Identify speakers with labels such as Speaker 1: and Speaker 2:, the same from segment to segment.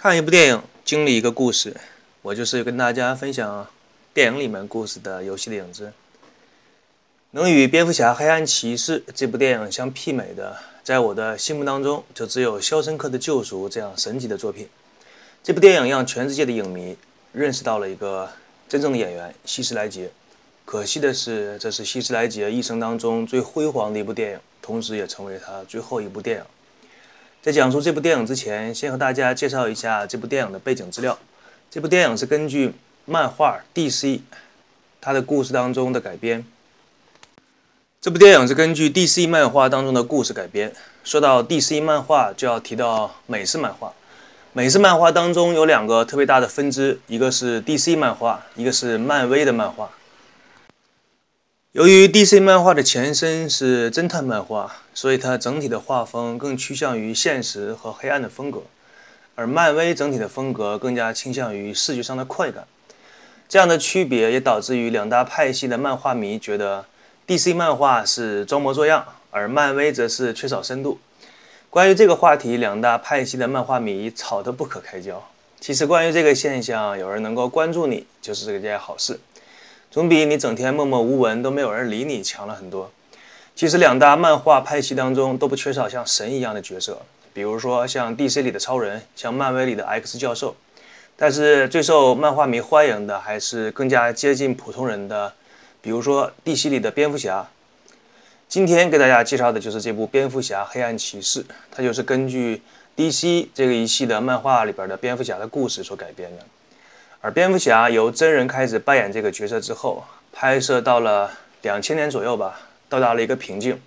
Speaker 1: 看一部电影，经历一个故事，我就是跟大家分享电影里面故事的游戏的影子。能与《蝙蝠侠：黑暗骑士》这部电影相媲美的，在我的心目当中，就只有《肖申克的救赎》这样神级的作品。这部电影让全世界的影迷认识到了一个真正的演员——希斯莱杰。可惜的是，这是希斯莱杰一生当中最辉煌的一部电影，同时也成为他最后一部电影。在讲述这部电影之前，先和大家介绍一下这部电影的背景资料。这部电影是根据漫画 DC 它的故事当中的改编。这部电影是根据 DC 漫画当中的故事改编。说到 DC 漫画，就要提到美式漫画。美式漫画当中有两个特别大的分支，一个是 DC 漫画，一个是漫威的漫画。由于 DC 漫画的前身是侦探漫画，所以它整体的画风更趋向于现实和黑暗的风格，而漫威整体的风格更加倾向于视觉上的快感。这样的区别也导致于两大派系的漫画迷觉得 DC 漫画是装模作样，而漫威则是缺少深度。关于这个话题，两大派系的漫画迷吵得不可开交。其实，关于这个现象，有人能够关注你，就是这件好事。总比你整天默默无闻都没有人理你强了很多。其实两大漫画派系当中都不缺少像神一样的角色，比如说像 DC 里的超人，像漫威里的 X 教授。但是最受漫画迷欢迎的还是更加接近普通人的，比如说 DC 里的蝙蝠侠。今天给大家介绍的就是这部《蝙蝠侠：黑暗骑士》，它就是根据 DC 这个一系的漫画里边的蝙蝠侠的故事所改编的。而蝙蝠侠由真人开始扮演这个角色之后，拍摄到了两千年左右吧，到达了一个瓶颈。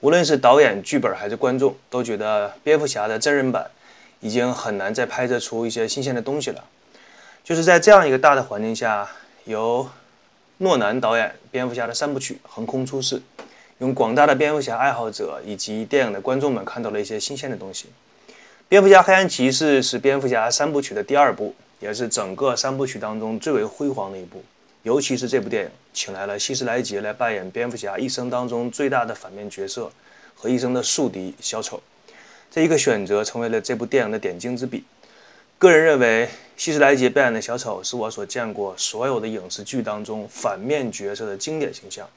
Speaker 1: 无论是导演、剧本还是观众，都觉得蝙蝠侠的真人版已经很难再拍摄出一些新鲜的东西了。就是在这样一个大的环境下，由诺兰导演蝙蝠侠的三部曲横空出世，用广大的蝙蝠侠爱好者以及电影的观众们看到了一些新鲜的东西。蝙蝠侠：黑暗骑士是蝙蝠侠三部曲的第二部。也是整个三部曲当中最为辉煌的一部，尤其是这部电影请来了希斯莱杰来扮演蝙蝠侠一生当中最大的反面角色和一生的宿敌小丑，这一个选择成为了这部电影的点睛之笔。个人认为，希斯莱杰扮演的小丑是我所见过所有的影视剧当中反面角色的经典形象。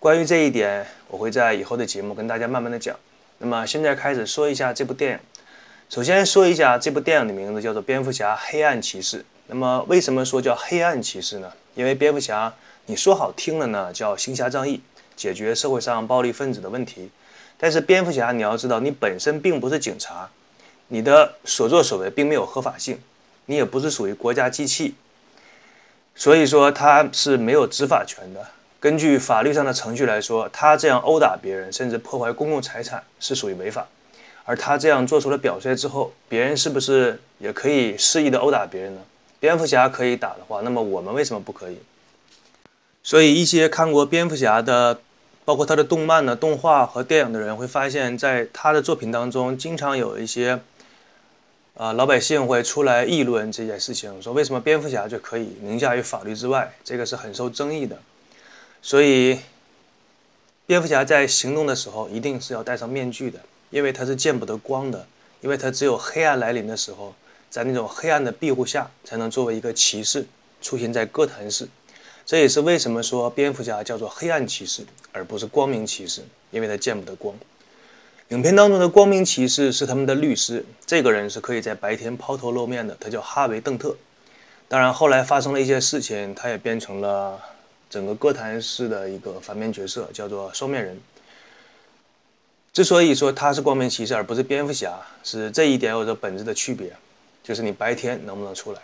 Speaker 1: 关于这一点，我会在以后的节目跟大家慢慢的讲。那么现在开始说一下这部电影。首先说一下这部电影的名字叫做《蝙蝠侠：黑暗骑士》。那么为什么说叫黑暗骑士呢？因为蝙蝠侠，你说好听了呢，叫行侠仗义，解决社会上暴力分子的问题。但是蝙蝠侠，你要知道，你本身并不是警察，你的所作所为并没有合法性，你也不是属于国家机器，所以说他是没有执法权的。根据法律上的程序来说，他这样殴打别人，甚至破坏公共财产，是属于违法。而他这样做出了表率之后，别人是不是也可以肆意的殴打别人呢？蝙蝠侠可以打的话，那么我们为什么不可以？所以一些看过蝙蝠侠的，包括他的动漫的动画和电影的人会发现，在他的作品当中，经常有一些，啊，老百姓会出来议论这件事情，说为什么蝙蝠侠就可以凌驾于法律之外？这个是很受争议的。所以，蝙蝠侠在行动的时候，一定是要戴上面具的。因为他是见不得光的，因为他只有黑暗来临的时候，在那种黑暗的庇护下，才能作为一个骑士出现在哥谭市。这也是为什么说蝙蝠侠叫做黑暗骑士，而不是光明骑士，因为他见不得光。影片当中的光明骑士是他们的律师，这个人是可以在白天抛头露面的，他叫哈维·邓特。当然，后来发生了一些事情，他也变成了整个哥谭市的一个反面角色，叫做双面人。之所以说他是光明骑士而不是蝙蝠侠，是这一点有着本质的区别，就是你白天能不能出来。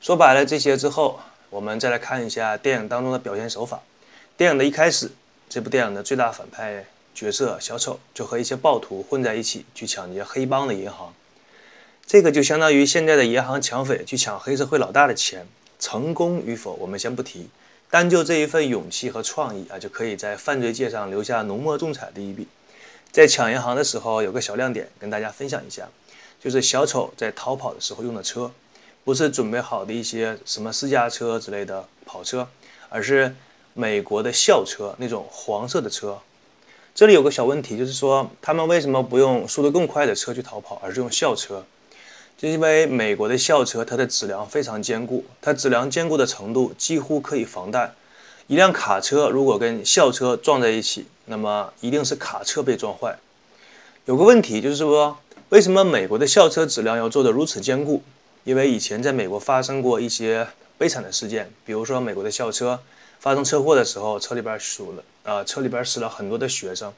Speaker 1: 说白了这些之后，我们再来看一下电影当中的表现手法。电影的一开始，这部电影的最大反派角色小丑就和一些暴徒混在一起去抢劫黑帮的银行，这个就相当于现在的银行抢匪去抢黑社会老大的钱，成功与否我们先不提，单就这一份勇气和创意啊，就可以在犯罪界上留下浓墨重彩的一笔。在抢银行的时候，有个小亮点跟大家分享一下，就是小丑在逃跑的时候用的车，不是准备好的一些什么私家车之类的跑车，而是美国的校车那种黄色的车。这里有个小问题，就是说他们为什么不用速度更快的车去逃跑，而是用校车？就因为美国的校车它的质量非常坚固，它质量坚固的程度几乎可以防弹。一辆卡车如果跟校车撞在一起，那么一定是卡车被撞坏。有个问题就是说，为什么美国的校车质量要做得如此坚固？因为以前在美国发生过一些悲惨的事件，比如说美国的校车发生车祸的时候，车里边死了啊，车里边死了很多的学生。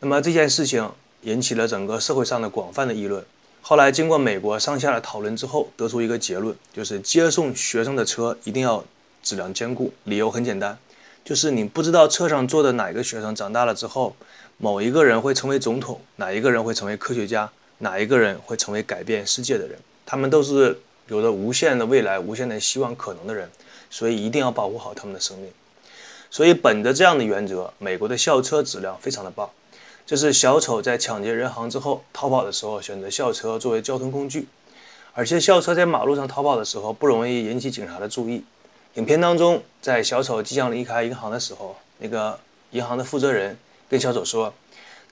Speaker 1: 那么这件事情引起了整个社会上的广泛的议论。后来经过美国上下的讨论之后，得出一个结论，就是接送学生的车一定要质量坚固。理由很简单，就是你不知道车上坐的哪一个学生长大了之后，某一个人会成为总统，哪一个人会成为科学家，哪一个人会成为改变世界的人，他们都是有着无限的未来、无限的希望可能的人，所以一定要保护好他们的生命。所以本着这样的原则，美国的校车质量非常的棒。这是小丑在抢劫人行之后逃跑的时候选择校车作为交通工具，而且校车在马路上逃跑的时候不容易引起警察的注意。影片当中，在小丑即将离开银行的时候，那个银行的负责人跟小丑说：“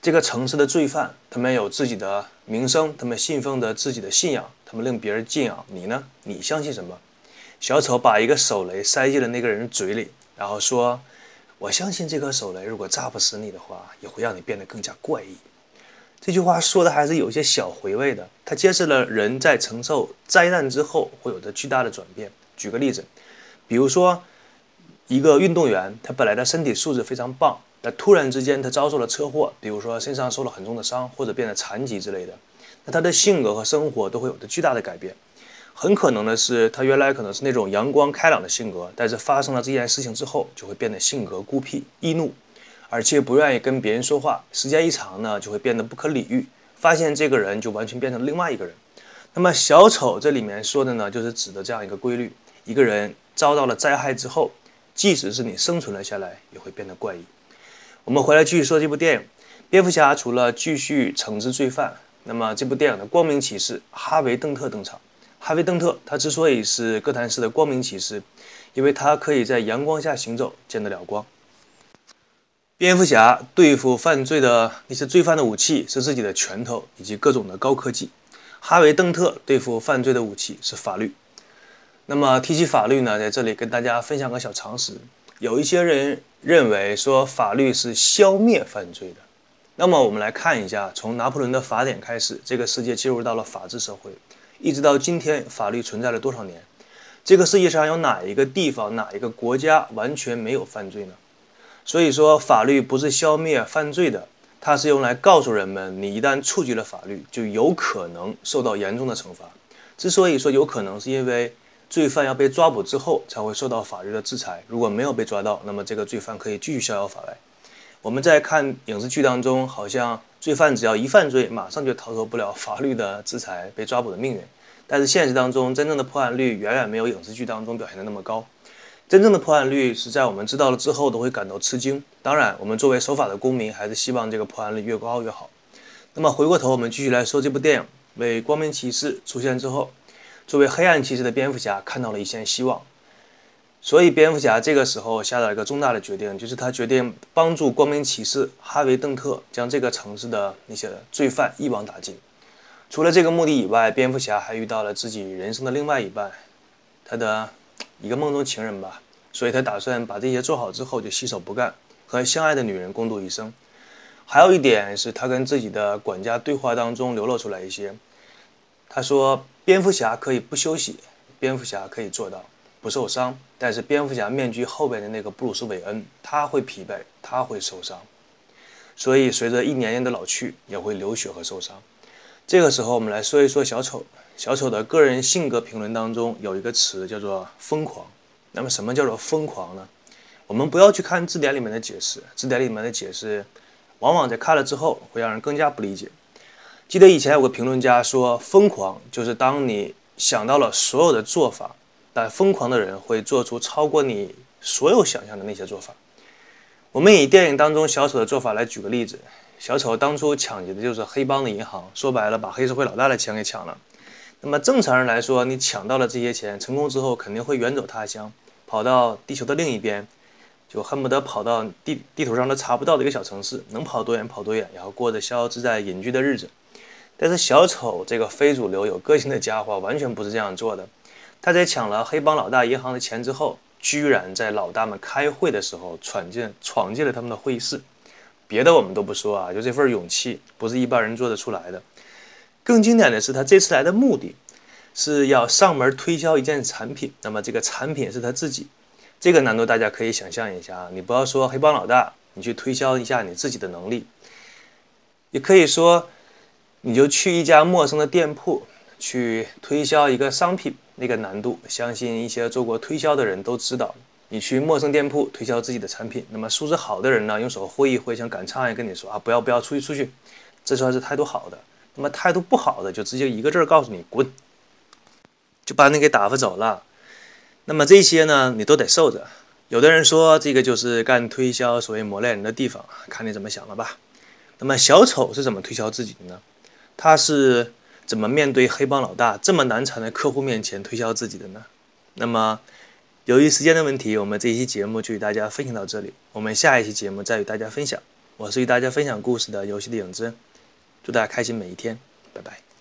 Speaker 1: 这个城市的罪犯，他们有自己的名声，他们信奉着自己的信仰，他们令别人敬仰。你呢？你相信什么？”小丑把一个手雷塞进了那个人嘴里，然后说。我相信这颗手雷，如果炸不死你的话，也会让你变得更加怪异。这句话说的还是有些小回味的。它揭示了人在承受灾难之后会有着巨大的转变。举个例子，比如说一个运动员，他本来的身体素质非常棒，但突然之间他遭受了车祸，比如说身上受了很重的伤，或者变得残疾之类的，那他的性格和生活都会有着巨大的改变。很可能的是，他原来可能是那种阳光开朗的性格，但是发生了这件事情之后，就会变得性格孤僻、易怒，而且不愿意跟别人说话。时间一长呢，就会变得不可理喻，发现这个人就完全变成另外一个人。那么小丑这里面说的呢，就是指的这样一个规律：一个人遭到了灾害之后，即使是你生存了下来，也会变得怪异。我们回来继续说这部电影，蝙蝠侠除了继续惩治罪犯，那么这部电影的光明骑士哈维·邓特登场。哈维·邓特，他之所以是哥谭市的光明骑士，因为他可以在阳光下行走，见得了光。蝙蝠侠对付犯罪的那些罪犯的武器是自己的拳头以及各种的高科技，哈维·邓特对付犯罪的武器是法律。那么提起法律呢，在这里跟大家分享个小常识：有一些人认为说法律是消灭犯罪的。那么我们来看一下，从拿破仑的法典开始，这个世界进入到了法治社会。一直到今天，法律存在了多少年？这个世界上有哪一个地方、哪一个国家完全没有犯罪呢？所以说，法律不是消灭犯罪的，它是用来告诉人们，你一旦触及了法律，就有可能受到严重的惩罚。之所以说有可能，是因为罪犯要被抓捕之后才会受到法律的制裁。如果没有被抓到，那么这个罪犯可以继续逍遥法外。我们在看影视剧当中，好像。罪犯只要一犯罪，马上就逃脱不了法律的制裁，被抓捕的命运。但是现实当中，真正的破案率远远没有影视剧当中表现的那么高。真正的破案率是在我们知道了之后都会感到吃惊。当然，我们作为守法的公民，还是希望这个破案率越高越好。那么回过头，我们继续来说这部电影。为光明骑士出现之后，作为黑暗骑士的蝙蝠侠看到了一线希望。所以，蝙蝠侠这个时候下了一个重大的决定，就是他决定帮助光明骑士哈维·邓特将这个城市的那些罪犯一网打尽。除了这个目的以外，蝙蝠侠还遇到了自己人生的另外一半，他的一个梦中情人吧。所以他打算把这些做好之后就洗手不干，和相爱的女人共度一生。还有一点是他跟自己的管家对话当中流露出来一些，他说：“蝙蝠侠可以不休息，蝙蝠侠可以做到。”不受伤，但是蝙蝠侠面具后边的那个布鲁斯·韦恩，他会疲惫，他会受伤，所以随着一年年的老去，也会流血和受伤。这个时候，我们来说一说小丑。小丑的个人性格评论当中有一个词叫做“疯狂”。那么，什么叫做疯狂呢？我们不要去看字典里面的解释，字典里面的解释往往在看了之后会让人更加不理解。记得以前有个评论家说，疯狂就是当你想到了所有的做法。但疯狂的人会做出超过你所有想象的那些做法。我们以电影当中小丑的做法来举个例子：小丑当初抢劫的就是黑帮的银行，说白了，把黑社会老大的钱给抢了。那么正常人来说，你抢到了这些钱，成功之后肯定会远走他乡，跑到地球的另一边，就恨不得跑到地地图上都查不到的一个小城市，能跑多远跑多远，然后过着逍遥自在、隐居的日子。但是小丑这个非主流有个性的家伙完全不是这样做的。他在抢了黑帮老大银行的钱之后，居然在老大们开会的时候闯进闯进了他们的会议室。别的我们都不说啊，就这份勇气不是一般人做得出来的。更经典的是，他这次来的目的是要上门推销一件产品。那么这个产品是他自己，这个难度大家可以想象一下啊。你不要说黑帮老大，你去推销一下你自己的能力，也可以说。你就去一家陌生的店铺去推销一个商品，那个难度，相信一些做过推销的人都知道。你去陌生店铺推销自己的产品，那么素质好的人呢，用手挥一挥，像赶场一样跟你说啊，不要不要，出去出去，这算是态度好的。那么态度不好的，就直接一个字儿告诉你滚，就把你给打发走了。那么这些呢，你都得受着。有的人说这个就是干推销所谓磨练人的地方，看你怎么想了吧。那么小丑是怎么推销自己的呢？他是怎么面对黑帮老大这么难缠的客户面前推销自己的呢？那么，由于时间的问题，我们这一期节目就与大家分享到这里。我们下一期节目再与大家分享。我是与大家分享故事的游戏的影子。祝大家开心每一天，拜拜。